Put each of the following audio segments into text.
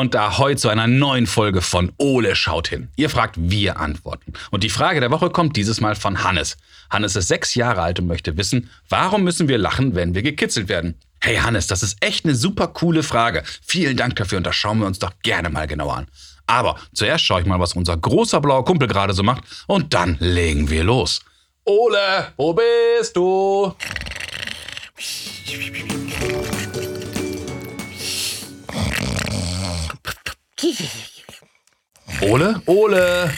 Und da heute zu einer neuen Folge von Ole schaut hin. Ihr fragt, wir antworten. Und die Frage der Woche kommt dieses Mal von Hannes. Hannes ist sechs Jahre alt und möchte wissen, warum müssen wir lachen, wenn wir gekitzelt werden? Hey Hannes, das ist echt eine super coole Frage. Vielen Dank dafür und das schauen wir uns doch gerne mal genauer an. Aber zuerst schaue ich mal, was unser großer blauer Kumpel gerade so macht und dann legen wir los. Ole, wo bist du? Ole, Ole.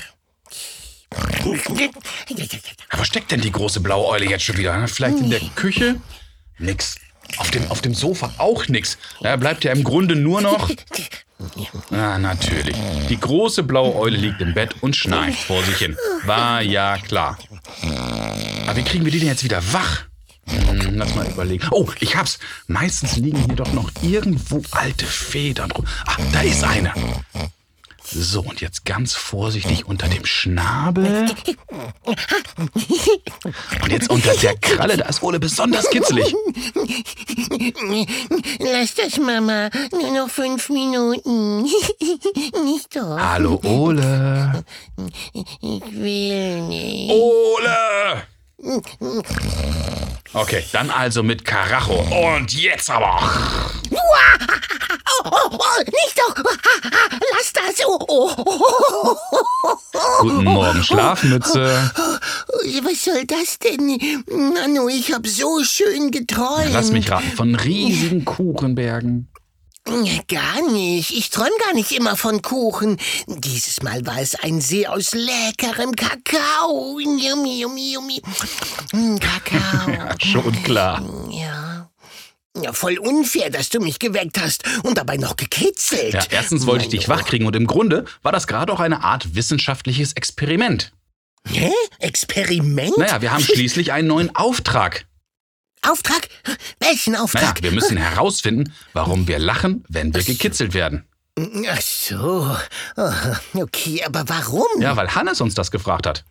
Wo steckt denn die große blaue Eule jetzt schon wieder? Vielleicht in der Küche? Nix. Auf dem, auf dem Sofa auch nix. Da bleibt ja im Grunde nur noch. Ah, natürlich. Die große blaue Eule liegt im Bett und schnarcht vor sich hin. War ja klar. Aber wie kriegen wir die denn jetzt wieder wach? Hm, lass mal überlegen. Oh, ich hab's. Meistens liegen hier doch noch irgendwo alte Federn rum. Ah, da ist eine. So, und jetzt ganz vorsichtig unter dem Schnabel. Und jetzt unter der Kralle, da ist Ole besonders kitzelig. Lass das, Mama. Nur noch fünf Minuten. Nicht doch. Hallo, Ole. Ich will nicht. Ole! Okay, dann also mit Karacho. Und jetzt aber. Oh, oh, oh, nicht doch. Lass das. Oh, Guten Morgen, Schlafmütze. Was soll das denn? Nanu, ich hab so schön geträumt. Lass mich raten, von riesigen Kuchenbergen. Gar nicht. Ich träum gar nicht immer von Kuchen. Dieses Mal war es ein See aus leckerem Kakao. Yummy, yummy, yummy. Mm, Kakao. Ja, schon klar. Ja. Ja, voll unfair, dass du mich geweckt hast und dabei noch gekitzelt. Ja, erstens wollte ich dich wachkriegen und im Grunde war das gerade auch eine Art wissenschaftliches Experiment. Hä? Experiment? Naja, wir haben schließlich einen neuen Auftrag. Auftrag? Welchen Naja, Auftrag? wir müssen herausfinden, warum wir lachen, wenn wir gekitzelt werden. Ach so. Oh, Okay, aber warum? Ja, weil Hannes uns das gefragt hat.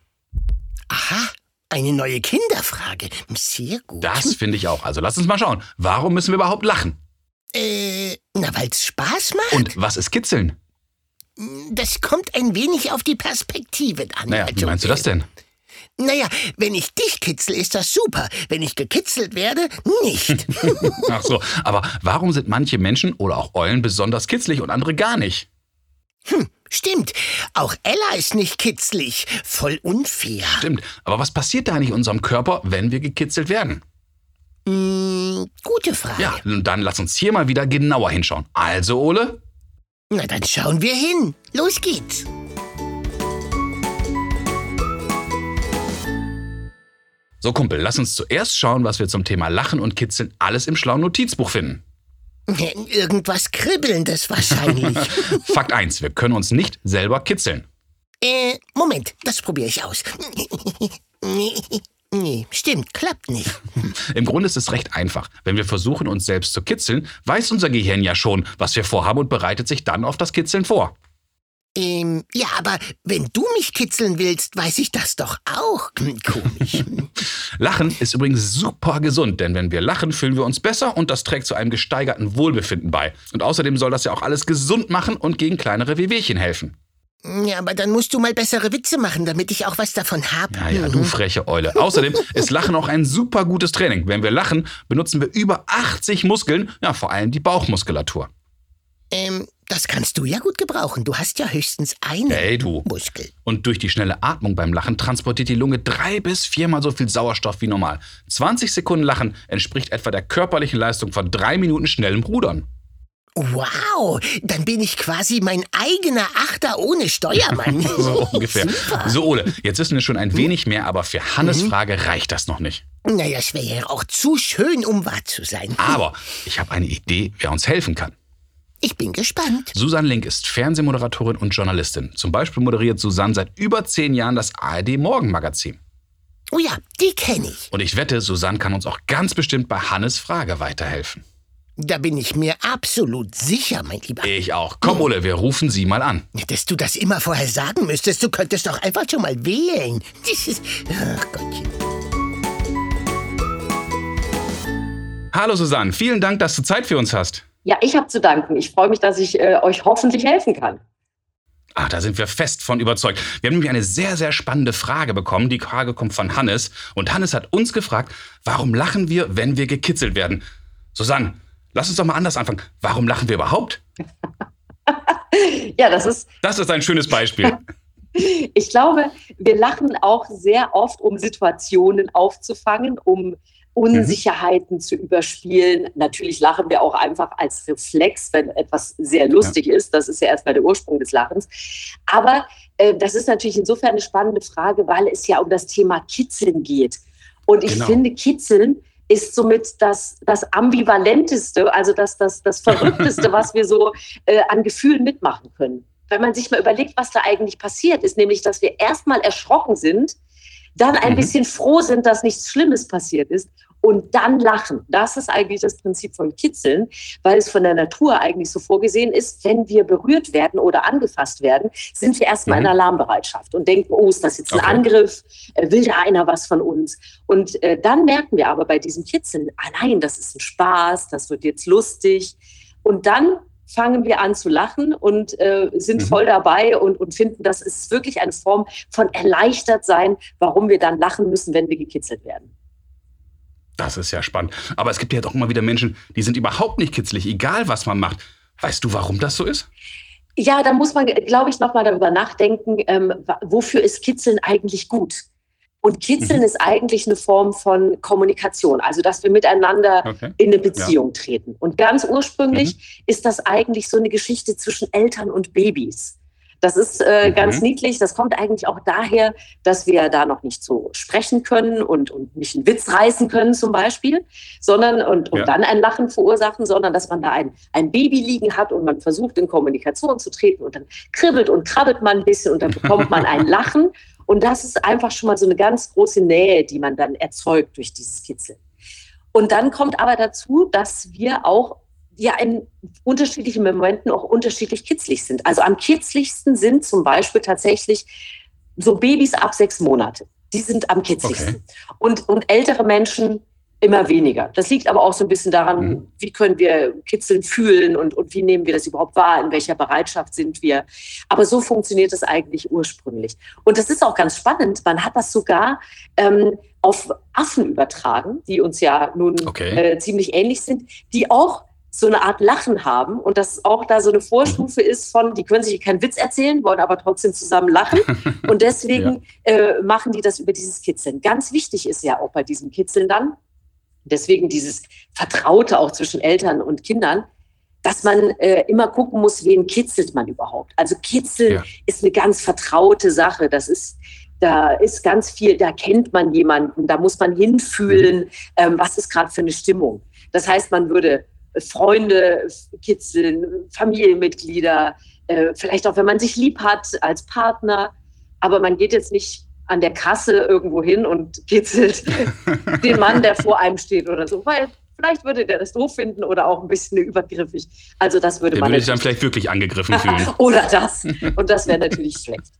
Aha, eine neue Kinderfrage. Sehr gut. Das finde ich auch. Also lass uns mal schauen. Warum müssen wir überhaupt lachen? Äh, na, weil's Spaß macht? Und was ist Kitzeln? Das kommt ein wenig auf die Perspektive an. Naja, wie Also, meinst du das denn? Naja, wenn ich dich kitzel, ist das super. Wenn ich gekitzelt werde, nicht. Ach so, aber warum sind manche Menschen oder auch Eulen besonders kitzlig und andere gar nicht? Stimmt. Auch Ella ist nicht kitzlig. Voll unfair. Stimmt. Aber was passiert da eigentlich in unserem Körper, wenn wir gekitzelt werden? Hm, gute Frage. Ja, und dann lass uns hier mal wieder genauer hinschauen. Also, Ole? Na, dann schauen wir hin. Los geht's. So, Kumpel, lass uns zuerst schauen, was wir zum Thema Lachen und Kitzeln alles im schlauen Notizbuch finden. Irgendwas Kribbelndes wahrscheinlich. Fakt 1, wir können uns nicht selber kitzeln. äh, Moment, das probiere ich aus. Nee, stimmt, klappt nicht. Im Grunde ist es recht einfach. Wenn wir versuchen, uns selbst zu kitzeln, weiß unser Gehirn ja schon, was wir vorhaben und bereitet sich dann auf das Kitzeln vor. Ähm, ja, aber wenn du mich kitzeln willst, weiß ich das doch auch. Hm, Komisch. Lachen ist übrigens super gesund, denn wenn wir lachen, fühlen wir uns besser und das trägt zu einem gesteigerten Wohlbefinden bei. Und außerdem soll das ja auch alles gesund machen und gegen kleinere Wehwehchen helfen. Ja, aber dann musst du mal bessere Witze machen, damit ich auch was davon habe. Ja, ja, du freche Eule. Außerdem ist Lachen auch ein super gutes Training. Wenn wir lachen, benutzen wir über 80 Muskeln, ja, vor allem die Bauchmuskulatur. Ähm, das kannst du ja gut gebrauchen. Du hast ja höchstens einen Hey, du. Muskel. Und durch die schnelle Atmung beim Lachen transportiert die Lunge drei bis viermal so viel Sauerstoff wie normal. 20 Sekunden Lachen entspricht etwa der körperlichen Leistung von drei Minuten schnellem Rudern. Wow, dann bin ich quasi mein eigener Achter ohne Steuermann. So ungefähr. Super. So, Ole, jetzt wissen wir schon ein wenig mehr, aber für Hannes Frage reicht das noch nicht. Naja, es wäre ja auch zu schön, um wahr zu sein. Aber ich habe eine Idee, wer uns helfen kann. Ich bin gespannt. Susanne Link ist Fernsehmoderatorin und Journalistin. Zum Beispiel moderiert Susanne seit über zehn Jahren das ARD Morgenmagazin. Oh ja, die kenne ich. Und ich wette, Susanne kann uns auch ganz bestimmt bei Hannes Frage weiterhelfen. Da bin ich mir absolut sicher, mein Lieber. Ich auch. Komm, Ole, wir rufen sie mal an. Dass du das immer vorher sagen müsstest, du könntest doch einfach schon mal wählen. Das ist. Ach Gottchen. Hallo Susanne, vielen Dank, dass du Zeit für uns hast. Ja, ich habe zu danken. Ich freue mich, dass ich äh, euch hoffentlich helfen kann. Ach, da sind wir fest von überzeugt. Wir haben nämlich eine sehr, sehr spannende Frage bekommen. Die Frage kommt von Hannes. Und Hannes hat uns gefragt, warum lachen wir, wenn wir gekitzelt werden? Susanne, lass uns doch mal anders anfangen. Warum lachen wir überhaupt? ja, das ist. Das ist ein schönes Beispiel. ich glaube, wir lachen auch sehr oft, um Situationen aufzufangen, um Unsicherheiten mhm. zu überspielen. Natürlich lachen wir auch einfach als Reflex, wenn etwas sehr lustig ja. ist. Das ist ja erstmal der Ursprung des Lachens. Aber äh, das ist natürlich insofern eine spannende Frage, weil es ja um das Thema Kitzeln geht. Und ich genau. finde, Kitzeln ist somit das, das Ambivalenteste, also das, das, das Verrückteste, was wir so äh, an Gefühlen mitmachen können. Wenn man sich mal überlegt, was da eigentlich passiert ist, nämlich, dass wir erstmal erschrocken sind, dann ein mhm. bisschen froh sind, dass nichts Schlimmes passiert ist und dann lachen. Das ist eigentlich das Prinzip von Kitzeln, weil es von der Natur eigentlich so vorgesehen ist, wenn wir berührt werden oder angefasst werden, sind wir erstmal mhm. in Alarmbereitschaft und denken, oh, ist das jetzt ein okay. Angriff? Äh, will da einer was von uns? Und äh, dann merken wir aber bei diesem Kitzeln, ah nein, das ist ein Spaß, das wird jetzt lustig. Und dann fangen wir an zu lachen und äh, sind mhm. voll dabei und, und finden, das ist wirklich eine Form von erleichtert sein, warum wir dann lachen müssen, wenn wir gekitzelt werden. Das ist ja spannend. Aber es gibt ja doch immer wieder Menschen, die sind überhaupt nicht kitzlig, egal was man macht. Weißt du, warum das so ist? Ja, da muss man, glaube ich, nochmal darüber nachdenken, ähm, wofür ist Kitzeln eigentlich gut? Und Kitzeln mhm. ist eigentlich eine Form von Kommunikation, also dass wir miteinander okay. in eine Beziehung ja. treten. Und ganz ursprünglich mhm. ist das eigentlich so eine Geschichte zwischen Eltern und Babys. Das ist äh, mhm. ganz niedlich. Das kommt eigentlich auch daher, dass wir da noch nicht so sprechen können und, und nicht einen Witz reißen können zum Beispiel, sondern und, und ja. dann ein Lachen verursachen, sondern dass man da ein, ein Baby liegen hat und man versucht in Kommunikation zu treten und dann kribbelt und krabbelt man ein bisschen und dann bekommt man ein Lachen. Und das ist einfach schon mal so eine ganz große Nähe, die man dann erzeugt durch dieses Kitzeln. Und dann kommt aber dazu, dass wir auch ja in unterschiedlichen Momenten auch unterschiedlich kitzlig sind. Also am kitzligsten sind zum Beispiel tatsächlich so Babys ab sechs Monate. Die sind am kitzligsten. Okay. Und, und ältere Menschen immer weniger. Das liegt aber auch so ein bisschen daran, mhm. wie können wir Kitzeln fühlen und, und wie nehmen wir das überhaupt wahr, in welcher Bereitschaft sind wir. Aber so funktioniert es eigentlich ursprünglich. Und das ist auch ganz spannend. Man hat das sogar ähm, auf Affen übertragen, die uns ja nun okay. äh, ziemlich ähnlich sind, die auch so eine Art Lachen haben und das auch da so eine Vorstufe mhm. ist von, die können sich keinen Witz erzählen, wollen aber trotzdem zusammen lachen und deswegen ja. äh, machen die das über dieses Kitzeln. Ganz wichtig ist ja auch bei diesem Kitzeln dann, deswegen dieses Vertraute auch zwischen Eltern und Kindern, dass man äh, immer gucken muss, wen kitzelt man überhaupt. Also Kitzeln ja. ist eine ganz vertraute Sache. Das ist, da ist ganz viel, da kennt man jemanden, da muss man hinfühlen, mhm. ähm, was ist gerade für eine Stimmung. Das heißt, man würde Freunde kitzeln, Familienmitglieder, äh, vielleicht auch, wenn man sich lieb hat als Partner. Aber man geht jetzt nicht an der Kasse irgendwo hin und kitzelt den Mann, der vor einem steht oder so, weil vielleicht würde der das doof finden oder auch ein bisschen übergriffig. Also das würde der man. Würde sich dann vielleicht wirklich angegriffen fühlen. oder das. Und das wäre natürlich schlecht.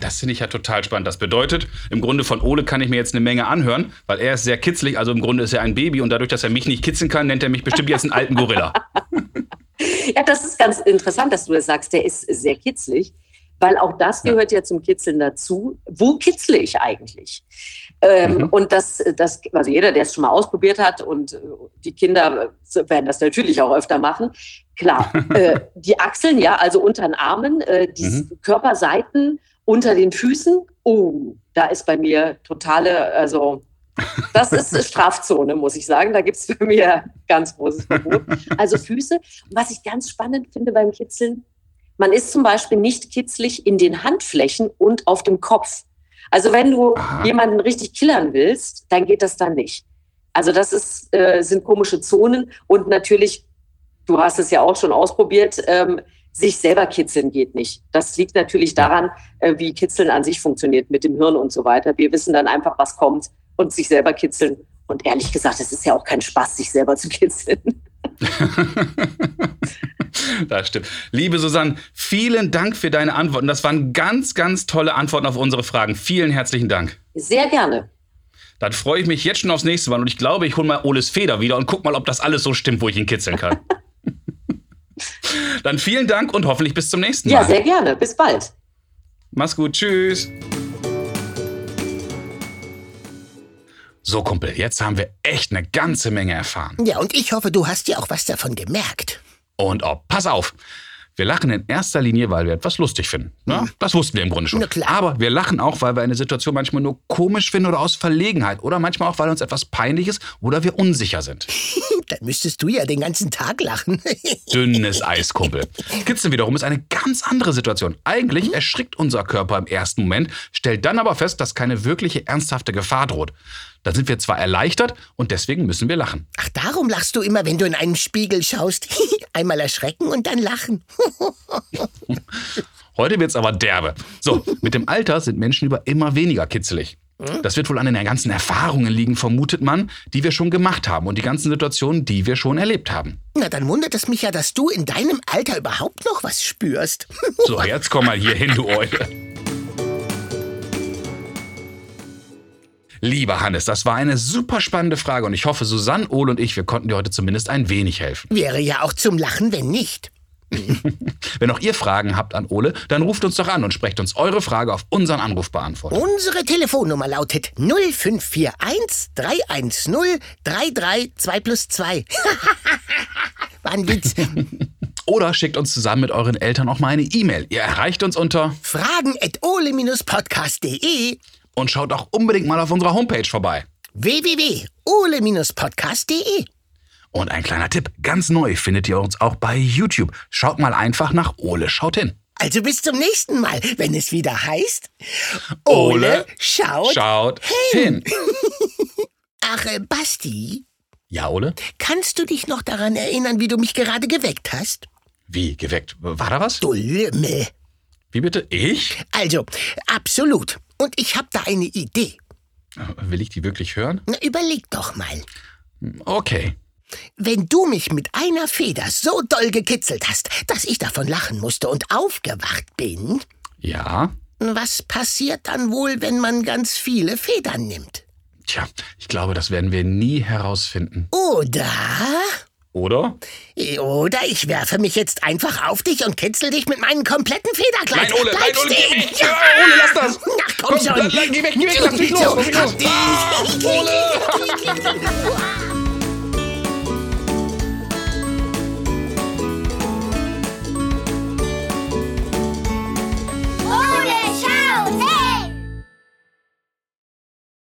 Das finde ich ja total spannend. Das bedeutet, im Grunde von Ole kann ich mir jetzt eine Menge anhören, weil er ist sehr kitzlig. Also im Grunde ist er ein Baby und dadurch, dass er mich nicht kitzeln kann, nennt er mich bestimmt jetzt einen alten Gorilla. ja, das ist ganz interessant, dass du das sagst. Der ist sehr kitzlig, weil auch das gehört ja, ja zum Kitzeln dazu. Wo kitzle ich eigentlich? Ähm, mhm. Und das, das, also jeder, der es schon mal ausprobiert hat und äh, die Kinder werden das natürlich auch öfter machen. Klar, äh, die Achseln, ja, also unter den Armen, äh, die mhm. Körperseiten unter den Füßen, oh, da ist bei mir totale, also das ist Strafzone, muss ich sagen. Da gibt es für mich ganz großes Verbot. Also Füße. Und was ich ganz spannend finde beim Kitzeln, man ist zum Beispiel nicht kitzlig in den Handflächen und auf dem Kopf. Also wenn du Aha. jemanden richtig killern willst, dann geht das dann nicht. Also das ist, äh, sind komische Zonen und natürlich, du hast es ja auch schon ausprobiert, ähm, sich selber kitzeln geht nicht. Das liegt natürlich daran, äh, wie Kitzeln an sich funktioniert mit dem Hirn und so weiter. Wir wissen dann einfach, was kommt und sich selber kitzeln. Und ehrlich gesagt, es ist ja auch kein Spaß, sich selber zu kitzeln. das stimmt. Liebe Susanne, vielen Dank für deine Antworten. Das waren ganz, ganz tolle Antworten auf unsere Fragen. Vielen herzlichen Dank. Sehr gerne. Dann freue ich mich jetzt schon aufs nächste Mal und ich glaube, ich hole mal Oles Feder wieder und guck mal, ob das alles so stimmt, wo ich ihn kitzeln kann. Dann vielen Dank und hoffentlich bis zum nächsten Mal. Ja, sehr gerne. Bis bald. Mach's gut. Tschüss. So, Kumpel, jetzt haben wir echt eine ganze Menge erfahren. Ja, und ich hoffe, du hast dir auch was davon gemerkt. Und oh, pass auf. Wir lachen in erster Linie, weil wir etwas lustig finden. Ne? Das wussten wir im Grunde schon. Aber wir lachen auch, weil wir eine Situation manchmal nur komisch finden oder aus Verlegenheit. Oder manchmal auch, weil uns etwas peinlich ist oder wir unsicher sind. Dann müsstest du ja den ganzen Tag lachen. Dünnes Eiskumpel. Kitzeln wiederum ist eine ganz andere Situation. Eigentlich erschrickt unser Körper im ersten Moment, stellt dann aber fest, dass keine wirkliche ernsthafte Gefahr droht. Da sind wir zwar erleichtert und deswegen müssen wir lachen. Ach, darum lachst du immer, wenn du in einen Spiegel schaust. Einmal erschrecken und dann lachen. Heute wird's aber derbe. So, mit dem Alter sind Menschen über immer weniger kitzelig. Das wird wohl an den ganzen Erfahrungen liegen, vermutet man, die wir schon gemacht haben und die ganzen Situationen, die wir schon erlebt haben. Na, dann wundert es mich ja, dass du in deinem Alter überhaupt noch was spürst. So, jetzt komm mal hier hin, du Eule. Lieber Hannes, das war eine super spannende Frage und ich hoffe, Susanne, Ole und ich, wir konnten dir heute zumindest ein wenig helfen. Wäre ja auch zum Lachen, wenn nicht. Wenn auch ihr Fragen habt an Ole, dann ruft uns doch an und sprecht uns eure Frage auf unseren Anrufbeantworter. Unsere Telefonnummer lautet 0541 310 332 plus 2. War ein Witz. Oder schickt uns zusammen mit euren Eltern auch mal eine E-Mail. Ihr erreicht uns unter Fragen at ole-podcast.de und schaut auch unbedingt mal auf unserer Homepage vorbei. www.ole-podcast.de Und ein kleiner Tipp, ganz neu findet ihr uns auch bei YouTube. Schaut mal einfach nach Ole schaut hin. Also bis zum nächsten Mal, wenn es wieder heißt Ole schaut. Schaut hin. Ach, äh, Basti, Ja, Ole? kannst du dich noch daran erinnern, wie du mich gerade geweckt hast? Wie, geweckt? War da was? Du Lümmel. Wie bitte? Ich? Also, absolut. Und ich habe da eine Idee. Will ich die wirklich hören? Na, überleg doch mal. Okay. Wenn du mich mit einer Feder so doll gekitzelt hast, dass ich davon lachen musste und aufgewacht bin, Ja? was passiert dann wohl, wenn man ganz viele Federn nimmt? Tja, ich glaube, das werden wir nie herausfinden. Oder? Oder? Oder ich werfe mich jetzt einfach auf dich und kitzel dich mit meinen kompletten Federkleid. Nein, Ole, Bleib nein, Ole, stehen. geh weg. Ja, Ole, lass das. Ach, komm, schon. la- la- geh weg, geh weg, lass mich los, lass mich los. Ah, Ole!